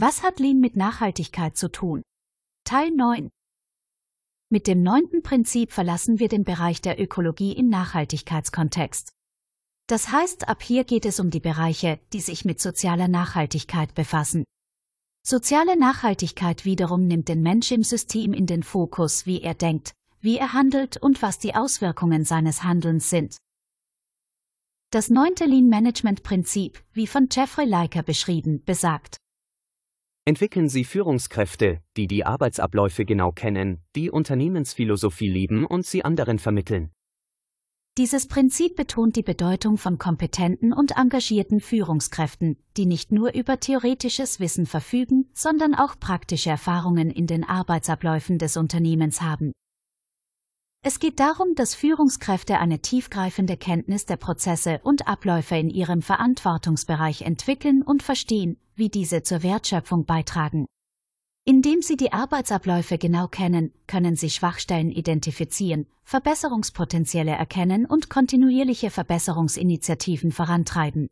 Was hat Lean mit Nachhaltigkeit zu tun? Teil 9. Mit dem neunten Prinzip verlassen wir den Bereich der Ökologie im Nachhaltigkeitskontext. Das heißt, ab hier geht es um die Bereiche, die sich mit sozialer Nachhaltigkeit befassen. Soziale Nachhaltigkeit wiederum nimmt den Mensch im System in den Fokus, wie er denkt, wie er handelt und was die Auswirkungen seines Handelns sind. Das neunte Lean-Management-Prinzip, wie von Jeffrey Leiker beschrieben, besagt, Entwickeln Sie Führungskräfte, die die Arbeitsabläufe genau kennen, die Unternehmensphilosophie lieben und sie anderen vermitteln. Dieses Prinzip betont die Bedeutung von kompetenten und engagierten Führungskräften, die nicht nur über theoretisches Wissen verfügen, sondern auch praktische Erfahrungen in den Arbeitsabläufen des Unternehmens haben. Es geht darum, dass Führungskräfte eine tiefgreifende Kenntnis der Prozesse und Abläufe in ihrem Verantwortungsbereich entwickeln und verstehen, wie diese zur Wertschöpfung beitragen. Indem Sie die Arbeitsabläufe genau kennen, können Sie Schwachstellen identifizieren, Verbesserungspotenziale erkennen und kontinuierliche Verbesserungsinitiativen vorantreiben.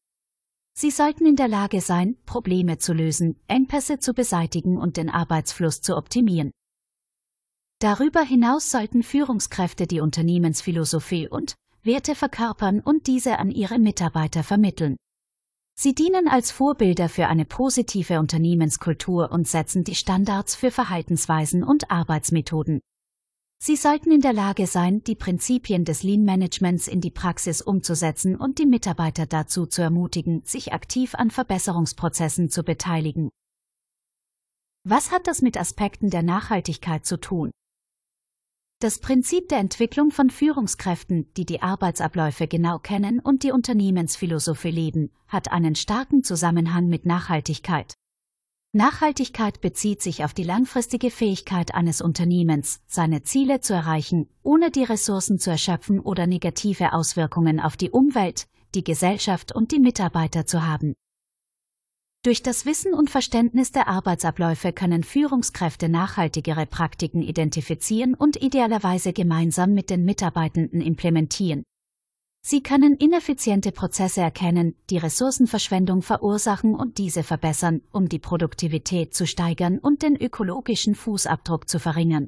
Sie sollten in der Lage sein, Probleme zu lösen, Engpässe zu beseitigen und den Arbeitsfluss zu optimieren. Darüber hinaus sollten Führungskräfte die Unternehmensphilosophie und Werte verkörpern und diese an ihre Mitarbeiter vermitteln. Sie dienen als Vorbilder für eine positive Unternehmenskultur und setzen die Standards für Verhaltensweisen und Arbeitsmethoden. Sie sollten in der Lage sein, die Prinzipien des Lean Managements in die Praxis umzusetzen und die Mitarbeiter dazu zu ermutigen, sich aktiv an Verbesserungsprozessen zu beteiligen. Was hat das mit Aspekten der Nachhaltigkeit zu tun? Das Prinzip der Entwicklung von Führungskräften, die die Arbeitsabläufe genau kennen und die Unternehmensphilosophie leben, hat einen starken Zusammenhang mit Nachhaltigkeit. Nachhaltigkeit bezieht sich auf die langfristige Fähigkeit eines Unternehmens, seine Ziele zu erreichen, ohne die Ressourcen zu erschöpfen oder negative Auswirkungen auf die Umwelt, die Gesellschaft und die Mitarbeiter zu haben. Durch das Wissen und Verständnis der Arbeitsabläufe können Führungskräfte nachhaltigere Praktiken identifizieren und idealerweise gemeinsam mit den Mitarbeitenden implementieren. Sie können ineffiziente Prozesse erkennen, die Ressourcenverschwendung verursachen und diese verbessern, um die Produktivität zu steigern und den ökologischen Fußabdruck zu verringern.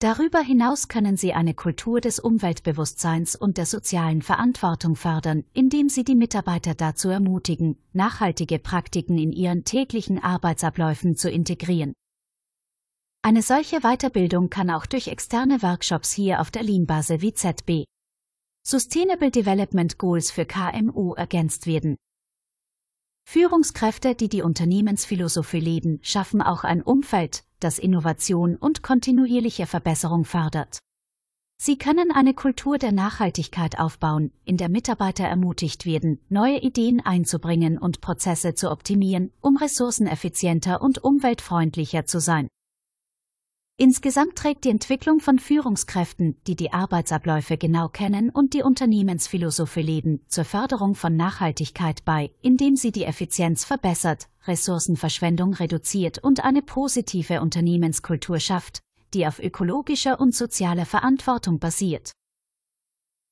Darüber hinaus können sie eine Kultur des Umweltbewusstseins und der sozialen Verantwortung fördern, indem sie die Mitarbeiter dazu ermutigen, nachhaltige Praktiken in ihren täglichen Arbeitsabläufen zu integrieren. Eine solche Weiterbildung kann auch durch externe Workshops hier auf der Lean-Base wie ZB Sustainable Development Goals für KMU ergänzt werden. Führungskräfte, die die Unternehmensphilosophie leben, schaffen auch ein Umfeld, das Innovation und kontinuierliche Verbesserung fördert. Sie können eine Kultur der Nachhaltigkeit aufbauen, in der Mitarbeiter ermutigt werden, neue Ideen einzubringen und Prozesse zu optimieren, um ressourceneffizienter und umweltfreundlicher zu sein. Insgesamt trägt die Entwicklung von Führungskräften, die die Arbeitsabläufe genau kennen und die Unternehmensphilosophie leben, zur Förderung von Nachhaltigkeit bei, indem sie die Effizienz verbessert, Ressourcenverschwendung reduziert und eine positive Unternehmenskultur schafft, die auf ökologischer und sozialer Verantwortung basiert.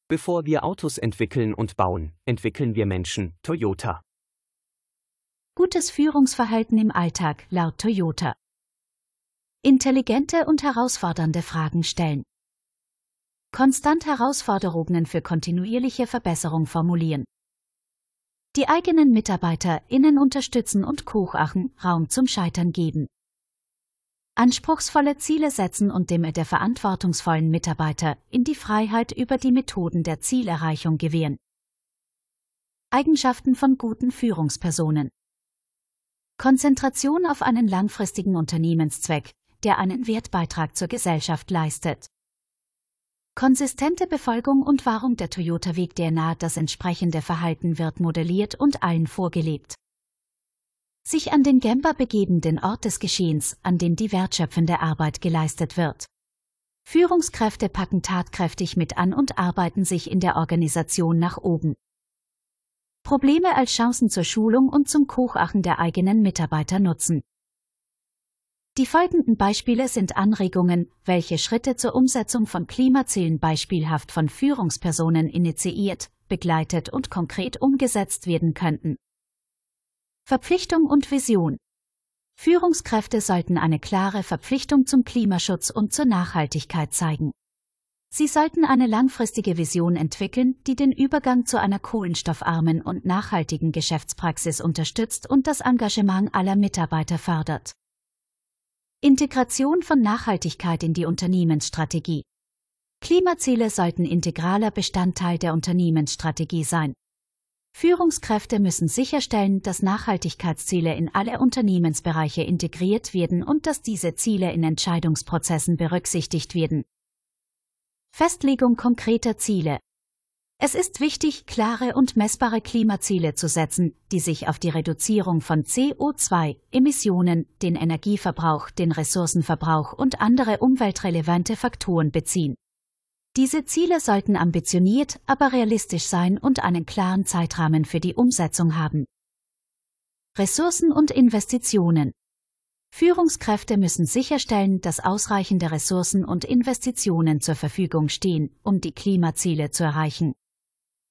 Bevor wir Autos entwickeln und bauen, entwickeln wir Menschen, Toyota. Gutes Führungsverhalten im Alltag laut Toyota. Intelligente und herausfordernde Fragen stellen. Konstant Herausforderungen für kontinuierliche Verbesserung formulieren. Die eigenen MitarbeiterInnen unterstützen und Kochachen Raum zum Scheitern geben. Anspruchsvolle Ziele setzen und dem der verantwortungsvollen Mitarbeiter in die Freiheit über die Methoden der Zielerreichung gewähren. Eigenschaften von guten Führungspersonen. Konzentration auf einen langfristigen Unternehmenszweck, der einen Wertbeitrag zur Gesellschaft leistet. Konsistente Befolgung und Wahrung der Toyota-Weg-DNA, das entsprechende Verhalten wird modelliert und allen vorgelebt. Sich an den Gemba begeben, den Ort des Geschehens, an dem die wertschöpfende Arbeit geleistet wird. Führungskräfte packen tatkräftig mit an und arbeiten sich in der Organisation nach oben. Probleme als Chancen zur Schulung und zum Kochachen der eigenen Mitarbeiter nutzen. Die folgenden Beispiele sind Anregungen, welche Schritte zur Umsetzung von Klimazielen beispielhaft von Führungspersonen initiiert, begleitet und konkret umgesetzt werden könnten. Verpflichtung und Vision. Führungskräfte sollten eine klare Verpflichtung zum Klimaschutz und zur Nachhaltigkeit zeigen. Sie sollten eine langfristige Vision entwickeln, die den Übergang zu einer kohlenstoffarmen und nachhaltigen Geschäftspraxis unterstützt und das Engagement aller Mitarbeiter fördert. Integration von Nachhaltigkeit in die Unternehmensstrategie. Klimaziele sollten integraler Bestandteil der Unternehmensstrategie sein. Führungskräfte müssen sicherstellen, dass Nachhaltigkeitsziele in alle Unternehmensbereiche integriert werden und dass diese Ziele in Entscheidungsprozessen berücksichtigt werden. Festlegung konkreter Ziele. Es ist wichtig, klare und messbare Klimaziele zu setzen, die sich auf die Reduzierung von CO2-Emissionen, den Energieverbrauch, den Ressourcenverbrauch und andere umweltrelevante Faktoren beziehen. Diese Ziele sollten ambitioniert, aber realistisch sein und einen klaren Zeitrahmen für die Umsetzung haben. Ressourcen und Investitionen. Führungskräfte müssen sicherstellen, dass ausreichende Ressourcen und Investitionen zur Verfügung stehen, um die Klimaziele zu erreichen.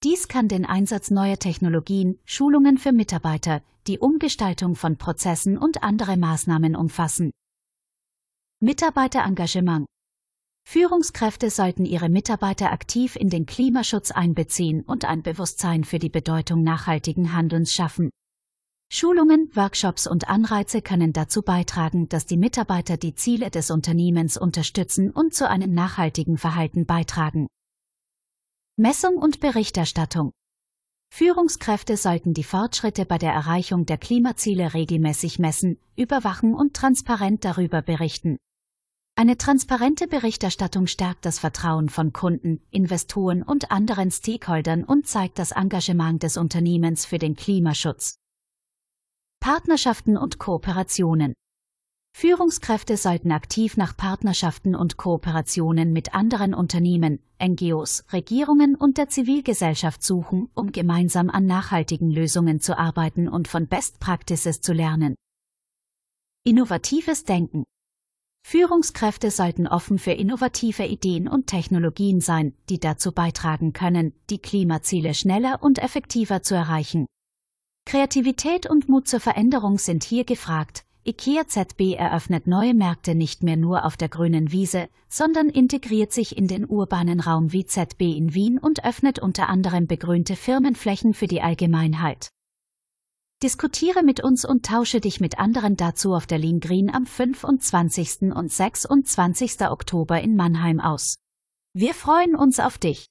Dies kann den Einsatz neuer Technologien, Schulungen für Mitarbeiter, die Umgestaltung von Prozessen und andere Maßnahmen umfassen. Mitarbeiterengagement Führungskräfte sollten ihre Mitarbeiter aktiv in den Klimaschutz einbeziehen und ein Bewusstsein für die Bedeutung nachhaltigen Handelns schaffen. Schulungen, Workshops und Anreize können dazu beitragen, dass die Mitarbeiter die Ziele des Unternehmens unterstützen und zu einem nachhaltigen Verhalten beitragen. Messung und Berichterstattung Führungskräfte sollten die Fortschritte bei der Erreichung der Klimaziele regelmäßig messen, überwachen und transparent darüber berichten. Eine transparente Berichterstattung stärkt das Vertrauen von Kunden, Investoren und anderen Stakeholdern und zeigt das Engagement des Unternehmens für den Klimaschutz. Partnerschaften und Kooperationen Führungskräfte sollten aktiv nach Partnerschaften und Kooperationen mit anderen Unternehmen, NGOs, Regierungen und der Zivilgesellschaft suchen, um gemeinsam an nachhaltigen Lösungen zu arbeiten und von Best Practices zu lernen. Innovatives Denken Führungskräfte sollten offen für innovative Ideen und Technologien sein, die dazu beitragen können, die Klimaziele schneller und effektiver zu erreichen. Kreativität und Mut zur Veränderung sind hier gefragt. IKEA ZB eröffnet neue Märkte nicht mehr nur auf der grünen Wiese, sondern integriert sich in den urbanen Raum wie ZB in Wien und öffnet unter anderem begrünte Firmenflächen für die Allgemeinheit. Diskutiere mit uns und tausche dich mit anderen dazu auf der Lean Green am 25. und 26. Oktober in Mannheim aus. Wir freuen uns auf dich.